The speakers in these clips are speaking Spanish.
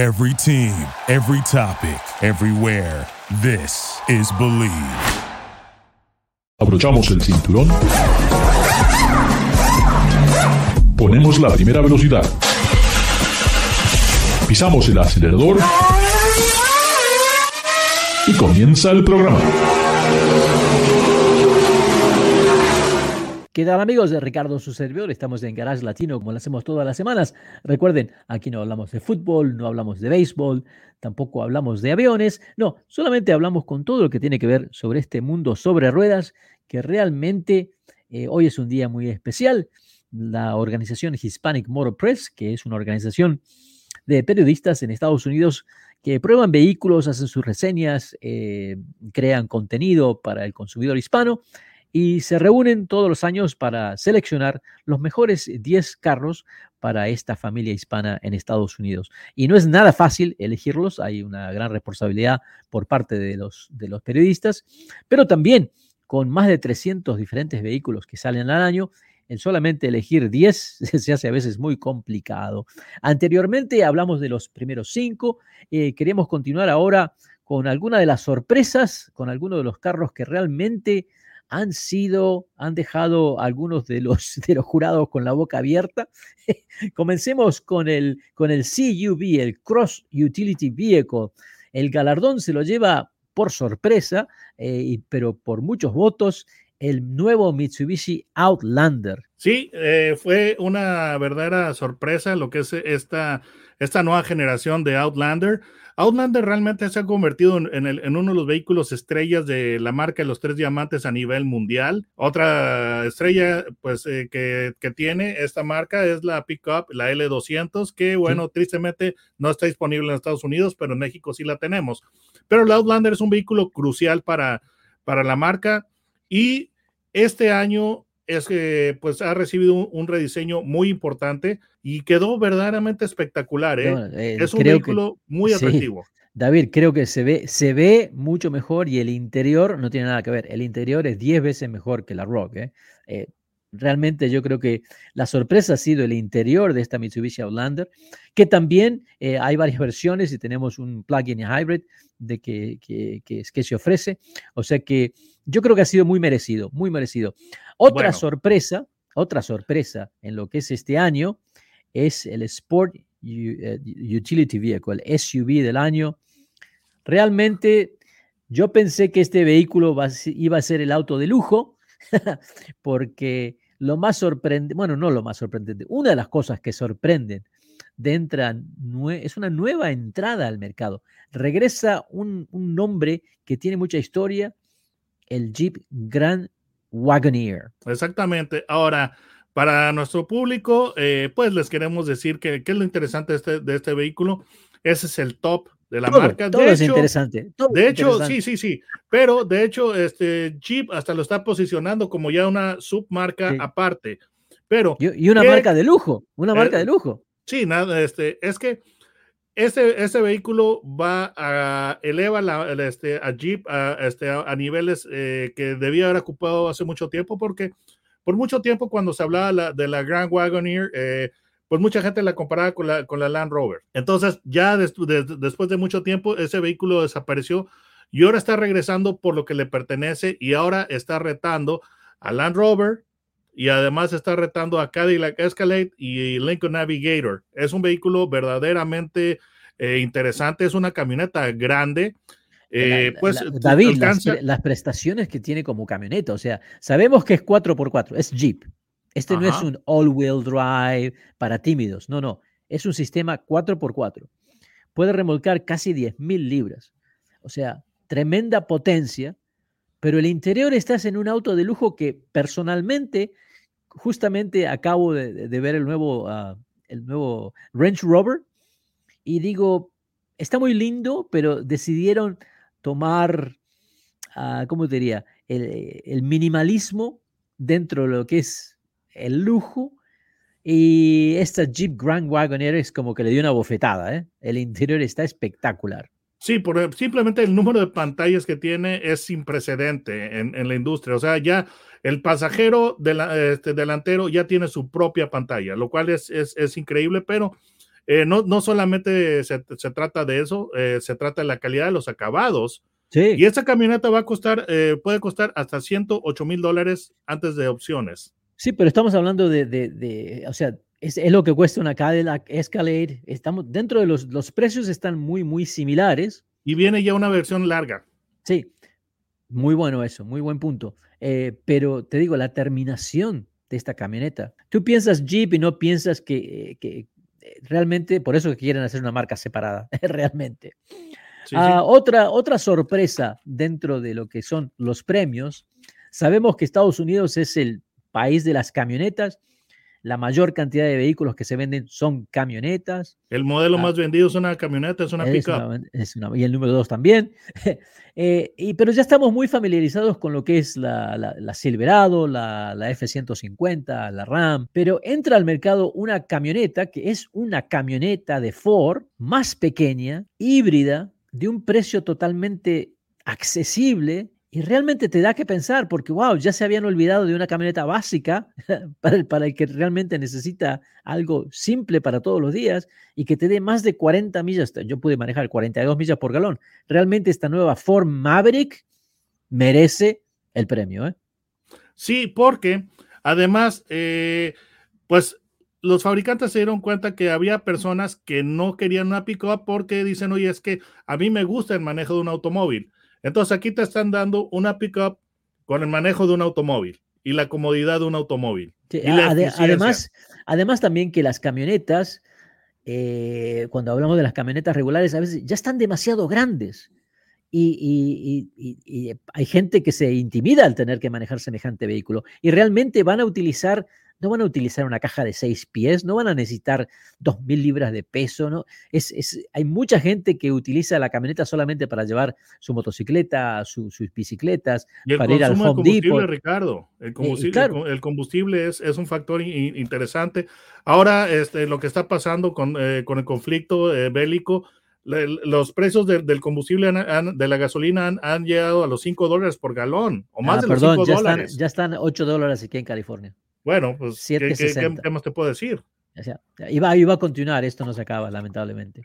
Every team, every topic, everywhere. This is Believe. Abrochamos el cinturón. Ponemos la primera velocidad. Pisamos el acelerador. Y comienza el programa. ¿Qué tal amigos Ricardo su servidor? Estamos en Garage Latino como lo hacemos todas las semanas. Recuerden, aquí no hablamos de fútbol, no hablamos de béisbol, tampoco hablamos de aviones, no, solamente hablamos con todo lo que tiene que ver sobre este mundo sobre ruedas que realmente eh, hoy es un día muy especial. La organización Hispanic Motor Press, que es una organización de periodistas en Estados Unidos que prueban vehículos, hacen sus reseñas, eh, crean contenido para el consumidor hispano y se reúnen todos los años para seleccionar los mejores 10 carros para esta familia hispana en Estados Unidos. Y no es nada fácil elegirlos, hay una gran responsabilidad por parte de los, periodistas, pero también con más de 300 diferentes vehículos que salen al año, el solamente elegir 10 se hace a veces muy complicado. Anteriormente hablamos de los primeros 5, eh, queremos continuar ahora con alguna de las sorpresas, con algunos de los carros que realmente han sido, han dejado algunos de los, de los jurados con la boca abierta. Comencemos con el, con el CUV, el Cross Utility Vehicle. El galardón se lo lleva por sorpresa, eh, pero por muchos votos, el nuevo Mitsubishi Outlander. Sí, eh, fue una verdadera sorpresa lo que es esta, esta nueva generación de Outlander. Outlander realmente se ha convertido en, uno de los vehículos estrellas de la marca de los tres diamantes a nivel mundial. Otra estrella pues eh, que, tiene esta marca es la pickup, la L200, que bueno, tristemente no está disponible en Estados Unidos, pero en México sí la tenemos. Pero el Outlander es un vehículo crucial para, para la marca y este año es que pues ha recibido un, rediseño muy importante y quedó verdaderamente espectacular. ¿eh? eh es un vehículo muy atractivo. David, creo que se ve, se ve mucho mejor y el interior no tiene nada que ver. El interior es 10 veces mejor que la Rock. ¿eh? Eh, realmente yo creo que la sorpresa ha sido el interior de esta Mitsubishi Outlander, que también hay varias versiones y tenemos un plug-in hybrid de que, que, que, se ofrece. O sea que yo creo que ha sido muy merecido, muy merecido. Otra sorpresa, otra sorpresa en lo que es este año es el Sport eh, Utility Vehicle, el SUV del año. Realmente yo pensé que este vehículo iba a ser el auto de lujo, porque lo más sorprendente, bueno, no lo más sorprendente, una de las cosas que sorprenden de es una nueva entrada al mercado. Regresa un, un nombre que tiene mucha historia, el Jeep Grand Wagoneer. Exactamente. Ahora, para nuestro público, eh, pues les queremos decir que qué es lo interesante de este, de este vehículo. Ese es el top de la marca. Todo es interesante. de hecho, sí, sí, sí. Pero de hecho, este Jeep hasta lo está posicionando como ya una submarca aparte. Pero. Y, una marca de lujo. Una marca de lujo. Sí, nada, este, es que este, este vehículo va a eleva la, este, a Jeep a, este, a, niveles eh, que debía haber ocupado hace mucho tiempo, porque por mucho tiempo cuando se hablaba de la Grand Wagoneer, eh, pues mucha gente la comparaba con la, con la Land Rover. Entonces, ya después de mucho tiempo, ese vehículo desapareció y ahora está regresando por lo que le pertenece y ahora está retando a Land Rover, y además está retando a Cadillac Escalade y Lincoln Navigator. Es un vehículo verdaderamente eh, interesante, es una camioneta grande. Eh, pues, David, las, prestaciones que tiene como camioneta, o sea, sabemos que es 4x4, es Jeep. Este no es un all-wheel drive para tímidos, no, no, es un sistema 4x4. Puede remolcar casi 10.000 libras, o sea, tremenda potencia pero el interior estás en un auto de lujo que personalmente, justamente acabo de, ver el nuevo, ah, el nuevo Range Rover y digo, está muy lindo, pero decidieron tomar, uh, ¿cómo te diría? El, minimalismo dentro de lo que es el lujo. Y esta Jeep Grand Wagoneer es como que le dio una bofetada. ¿eh? El interior está espectacular. Sí, por, simplemente el número de pantallas que tiene es sin precedente en, la industria. O sea, ya el pasajero de este, delantero ya tiene su propia pantalla, lo cual es, es, increíble, pero eh, no, no solamente se, se trata de eso, eh, se trata de la calidad de los acabados. Sí. Y esta camioneta va a costar, eh, puede costar hasta 108 mil dólares antes de opciones. Sí, pero estamos hablando de, de, de o sea, es, es, lo que cuesta una Cadillac Escalade. Estamos dentro de los, los precios están muy, muy similares. Y viene ya una versión larga. Sí, muy bueno eso, muy buen punto. Eh, pero te digo, la terminación de esta camioneta. Tú piensas Jeep y no piensas que, que realmente, por eso que quieren hacer una marca separada, realmente. Sí, ah, sí. Otra, otra sorpresa dentro de lo que son los premios. Sabemos que Estados Unidos es el país de las camionetas. La mayor cantidad de vehículos que se venden son camionetas. El modelo ah, más vendido es una camioneta, es una es pickup. Una, es una, y el número dos también. eh, y, pero ya estamos muy familiarizados con lo que es la, la, la Silverado, la, la F-150, la Ram. Pero entra al mercado una camioneta que es una camioneta de Ford más pequeña, híbrida, de un precio totalmente accesible y realmente te da que pensar porque, wow, ya se habían olvidado de una camioneta básica para el, para el que realmente necesita algo simple para todos los días y que te dé más de 40 millas. Yo pude manejar 42 millas por galón. Realmente esta nueva Ford Maverick merece el premio. ¿eh? Sí, porque además, eh, pues los fabricantes se dieron cuenta que había personas que no querían una pickup porque dicen, oye, es que a mí me gusta el manejo de un automóvil. Entonces aquí te están dando una pickup con el manejo de un automóvil y la comodidad de un automóvil. Sí, además, además también que las camionetas, eh, cuando hablamos de las camionetas regulares, a veces ya están demasiado grandes. Y, y, y, y, hay gente que se intimida al tener que manejar semejante vehículo y realmente van a utilizar no van a utilizar una caja de seis pies, no van a necesitar dos mil libras de peso, ¿no? Es, es, hay mucha gente que utiliza la camioneta solamente para llevar su motocicleta, su, sus bicicletas, y el para ir al Home combustible, Depot. Ricardo, el combustible, eh, claro. el combustible es, es, un factor in, interesante. Ahora, este, lo que está pasando con, eh, con el conflicto eh, bélico, los precios de, del combustible han, han, de la gasolina han, han, llegado a los 5 dólares por galón o más ah, de perdón, los 5 dólares. Están, ya están 8 dólares aquí en California. Bueno, pues, ¿qué, qué, qué, ¿qué, más te puedo decir? O sea, iba, iba, a continuar, esto no se acaba, lamentablemente.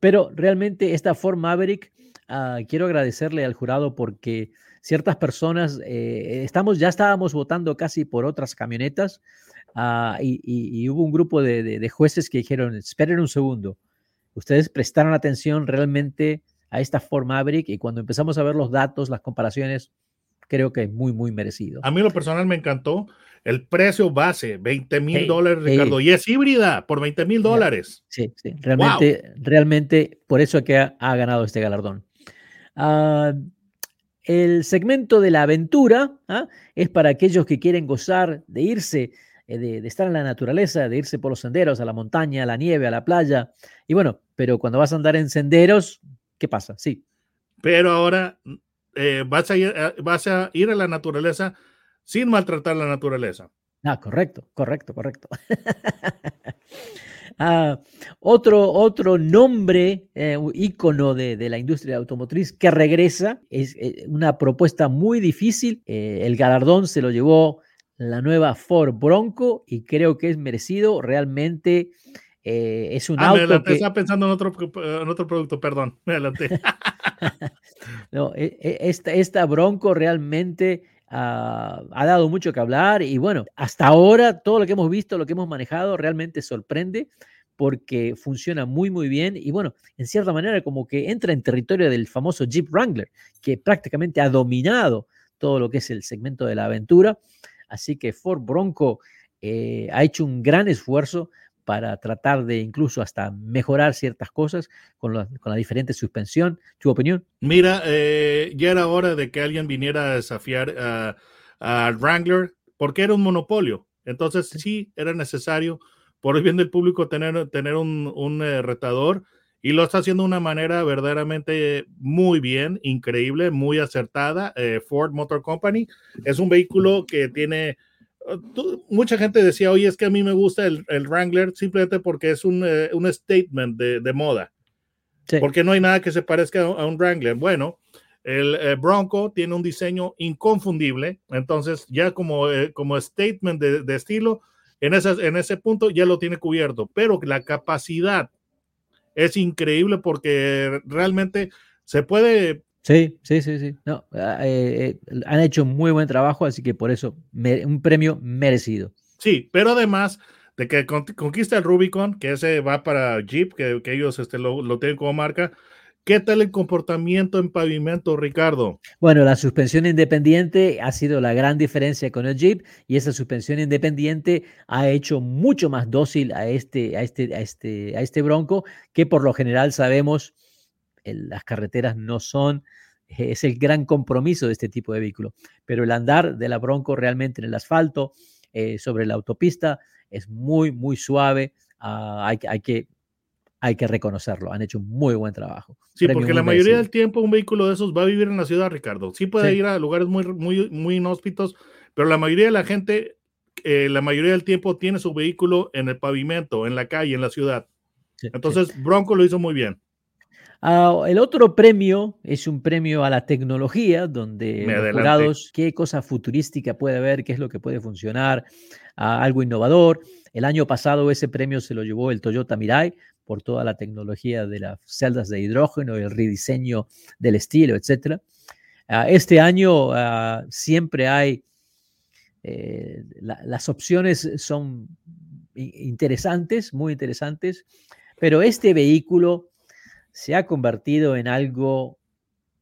Pero realmente esta Ford Maverick, uh, quiero agradecerle al jurado porque ciertas personas, eh, estamos, ya estábamos votando casi por otras camionetas uh, y, y, y, hubo un grupo de, de, de, jueces que dijeron, esperen un segundo, ustedes prestaron atención realmente a esta Ford Maverick y cuando empezamos a ver los datos, las comparaciones, creo que es muy, muy merecido. A mí lo personal me encantó el precio base, 20 mil dólares, Ricardo, y es híbrida por 20 mil dólares. Sí, sí, realmente, wow. realmente por eso es que ha, ha ganado este galardón. Uh, el segmento de la aventura ¿ah? es para aquellos que quieren gozar de irse, eh, de, de, estar en la naturaleza, de irse por los senderos, a la montaña, a la nieve, a la playa. Y bueno, pero cuando vas a andar en senderos, ¿qué pasa? Sí. Pero ahora eh, vas, a ir, eh, vas a ir a la naturaleza sin maltratar la naturaleza. Ah, correcto, correcto, correcto. ah, otro, otro nombre, eh, ícono de, de, la industria automotriz que regresa, es eh, una propuesta muy difícil. Eh, el galardón se lo llevó la nueva Ford Bronco y creo que es merecido. Realmente es un ah, auto. Me adelanté, que... estaba pensando en otro, en otro producto, perdón, me adelanté. no, e, e, esta, esta Bronco realmente Uh, ha dado mucho que hablar y bueno, hasta ahora todo lo que hemos visto, lo que hemos manejado realmente sorprende porque funciona muy muy bien y bueno, en cierta manera como que entra en territorio del famoso Jeep Wrangler que prácticamente ha dominado todo lo que es el segmento de la aventura, así que Ford Bronco eh, ha hecho un gran esfuerzo para tratar de incluso hasta mejorar ciertas cosas con la, con la diferente suspensión. ¿Tu opinión? Mira, eh, ya era hora de que alguien viniera a desafiar a, a Wrangler porque era un monopolio. Entonces sí era necesario, por el bien del público, tener, tener un, un eh, retador y lo está haciendo de una manera verdaderamente muy bien, increíble, muy acertada. Eh, Ford Motor Company es un vehículo que tiene mucha gente decía, oye, es que a mí me gusta el, el Wrangler simplemente porque es un, eh, un statement de, de moda. Sí. Porque no hay nada que se parezca a, a un Wrangler. Bueno, el eh, Bronco tiene un diseño inconfundible, entonces ya como, eh, como statement de, de estilo, en, esas, en ese punto ya lo tiene cubierto, pero la capacidad es increíble porque realmente se puede Sí, sí, sí, sí. No, ah, eh, eh, han hecho muy buen trabajo, así que por eso un premio merecido. Sí, pero además de que conquista el Rubicon, que ese va para Jeep, que, ellos este, lo, lo, tienen como marca. ¿Qué tal el comportamiento en pavimento, Ricardo? Bueno, la suspensión independiente ha sido la gran diferencia con el Jeep y esa suspensión independiente ha hecho mucho más dócil a este, a este, a este, a este Bronco, que por lo general sabemos las carreteras no son, es el gran compromiso de este tipo de vehículo. Pero el andar de la Bronco realmente en el asfalto, eh, sobre la autopista, es muy, muy suave. Ah, hay, hay, que, hay que reconocerlo. Han hecho un muy buen trabajo. Sí, porque la mayoría del tiempo un vehículo de esos va a vivir en la ciudad, Ricardo. Sí puede ir a lugares muy, muy, muy inhóspitos, pero la mayoría de la gente, eh, la mayoría del tiempo tiene su vehículo en el pavimento, en la calle, en la ciudad. Entonces, Bronco lo hizo muy bien. Ah, el otro premio es un premio a la tecnología, donde los jurados, qué cosa futurística puede haber, qué es lo que puede funcionar, ah, algo innovador. El año pasado ese premio se lo llevó el Toyota Mirai por toda la tecnología de las celdas de hidrógeno, el rediseño del estilo, etc. Ah, este año siempre hay, eh, las opciones son interesantes, muy interesantes, pero este vehículo se ha convertido en algo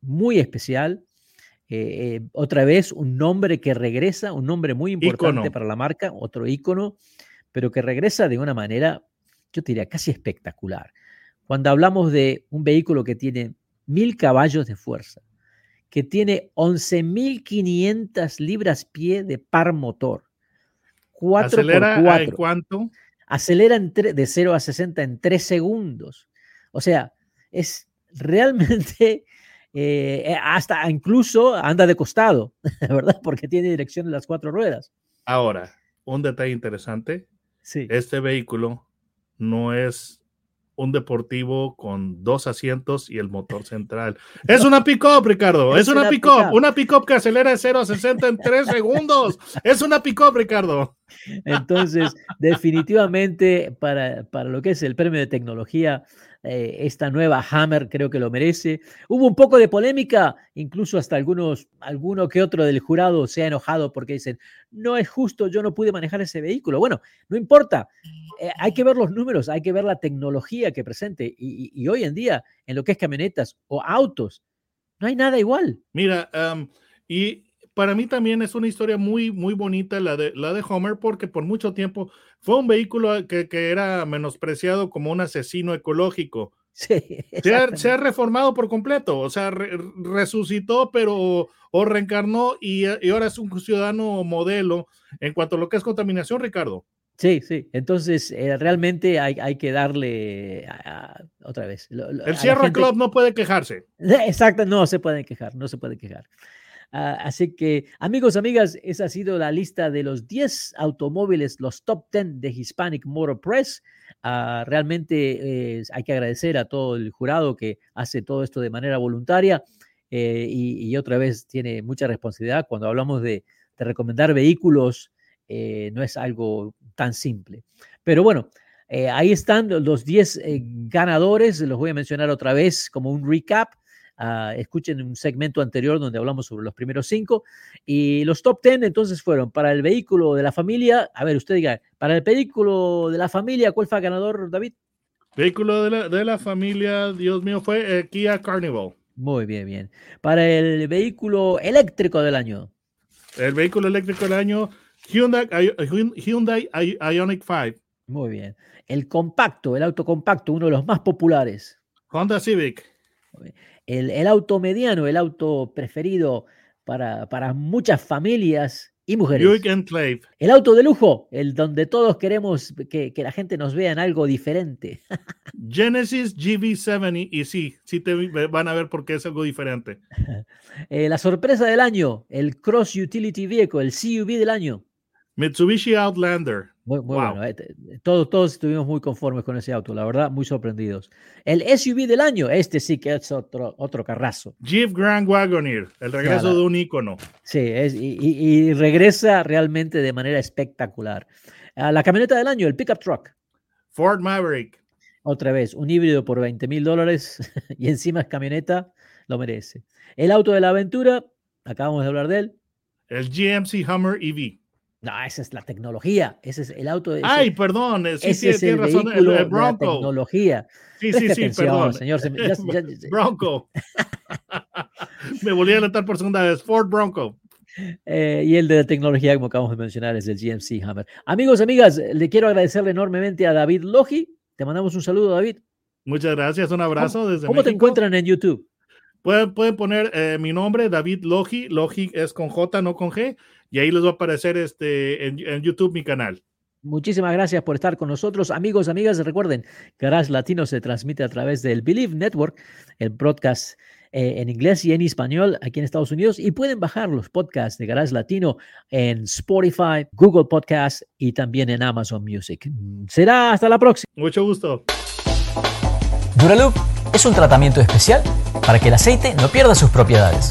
muy especial. Eh, eh, otra vez, un nombre que regresa, un nombre muy importante para la marca, otro icono, pero que regresa de una manera, yo diría, casi espectacular. Cuando hablamos de un vehículo que tiene mil caballos de fuerza, que tiene 11.500 libras pie de par motor, 4 ¿Acelera cuánto? Acelera de 0 a 60 en 3 segundos. O sea, es realmente, eh, eh, hasta incluso anda de costado, ¿verdad? Porque tiene dirección en las cuatro ruedas. Ahora, un detalle interesante. Sí. Este vehículo no es un deportivo con dos asientos y el motor central. Es una pick-up, Ricardo. Es, una, pick-up. una pick-up que acelera de 0 a 60 en 3 segundos. Es una pick-up, Ricardo. Entonces, definitivamente, para, para lo que es el premio de tecnología, eh, esta nueva Hammer creo que lo merece. Hubo un poco de polémica, incluso hasta algunos, alguno que otro del jurado se ha enojado porque dicen, no es justo, yo no pude manejar ese vehículo. Bueno, no importa, eh, hay que ver los números, hay que ver la tecnología que presente y, hoy en día en lo que es camionetas o autos, no hay nada igual. Mira, y para mí también es una historia muy, muy bonita la de, la de Homer, porque por mucho tiempo fue un vehículo que, era menospreciado como un asesino ecológico. Sí, se, ha, reformado por completo, o sea, resucitó, pero o reencarnó y, ahora es un ciudadano modelo en cuanto a lo que es contaminación, Ricardo. Sí, sí. Entonces, eh, realmente hay, hay, que darle otra vez. el Sierra Club no puede quejarse. Exacto, no se puede quejar, no se puede quejar. Ah, así que, amigos, amigas, esa ha sido la lista de los 10 automóviles, los top 10 de Hispanic Motor Press. Ah, realmente eh, hay que agradecer a todo el jurado que hace todo esto de manera voluntaria eh, y, otra vez tiene mucha responsabilidad. Cuando hablamos de, recomendar vehículos, eh, no es algo tan simple. Pero bueno, ahí están los 10 ganadores, los voy a mencionar otra vez como un recap. Ah, escuchen un segmento anterior donde hablamos sobre los primeros cinco. Y los top ten entonces fueron para el vehículo de la familia. A ver, usted diga, para el vehículo de la familia, ¿cuál fue el ganador, David? Vehículo de la, de la familia, Dios mío, fue eh, Kia Carnival. Muy bien, bien. Para el vehículo eléctrico del año. El vehículo eléctrico del año, Hyundai, Hyundai Ionic 5. Muy bien. El compacto, el auto compacto, uno de los más populares. Honda Civic el, auto mediano, el auto preferido para, para muchas familias y mujeres. El auto de lujo, el donde todos queremos que, la gente nos vea en algo diferente. Genesis GV70, y sí, sí te van a ver por qué es algo diferente. Eh, la sorpresa del año, el Cross Utility Vehicle, el CUV del año. Mitsubishi Outlander. Muy, bueno, eh, todos, todos estuvimos muy conformes con ese auto, la verdad, muy sorprendidos. El SUV del año, este sí que es otro, otro carrazo. Jeep Grand Wagoneer, el regreso de un ícono. Sí, es, y, regresa realmente de manera espectacular. A la camioneta del año, el pickup truck. Ford Maverick. Otra vez, un híbrido por 20 mil dólares y encima es camioneta, lo merece. El auto de la aventura, acabamos de hablar de él. El GMC Hummer EV. No, esa es la tecnología. Ese es el auto. Ay, perdón. Sí, ese es el razón. Vehículo el, Bronco. De la tecnología. Sí, sí, sí, perdón. Señor, ya, ya, ya, Bronco. Me volví a alentar por segunda vez. Ford Bronco. Eh, y el de la tecnología, como acabamos de mencionar, es el GMC Hammer. Amigos, amigas, le quiero agradecerle enormemente a David Logi. Te mandamos un saludo, David. Muchas gracias, un abrazo ¿Cómo, desde ¿Cómo te encuentran en YouTube? Pueden, pueden poner eh, mi nombre, David Logi. Logi es con J, no con G. Y ahí les va a aparecer este, en, en YouTube mi canal. Muchísimas gracias por estar con nosotros. Amigos, amigas, recuerden, Garage Latino se transmite a través del Believe Network, el broadcast eh, en inglés y en español aquí en Estados Unidos. Y pueden bajar los podcasts de Garage Latino en Spotify, Google Podcast y también en Amazon Music. Será hasta la próxima. Mucho gusto. Duraloop es un tratamiento especial para que el aceite no pierda sus propiedades.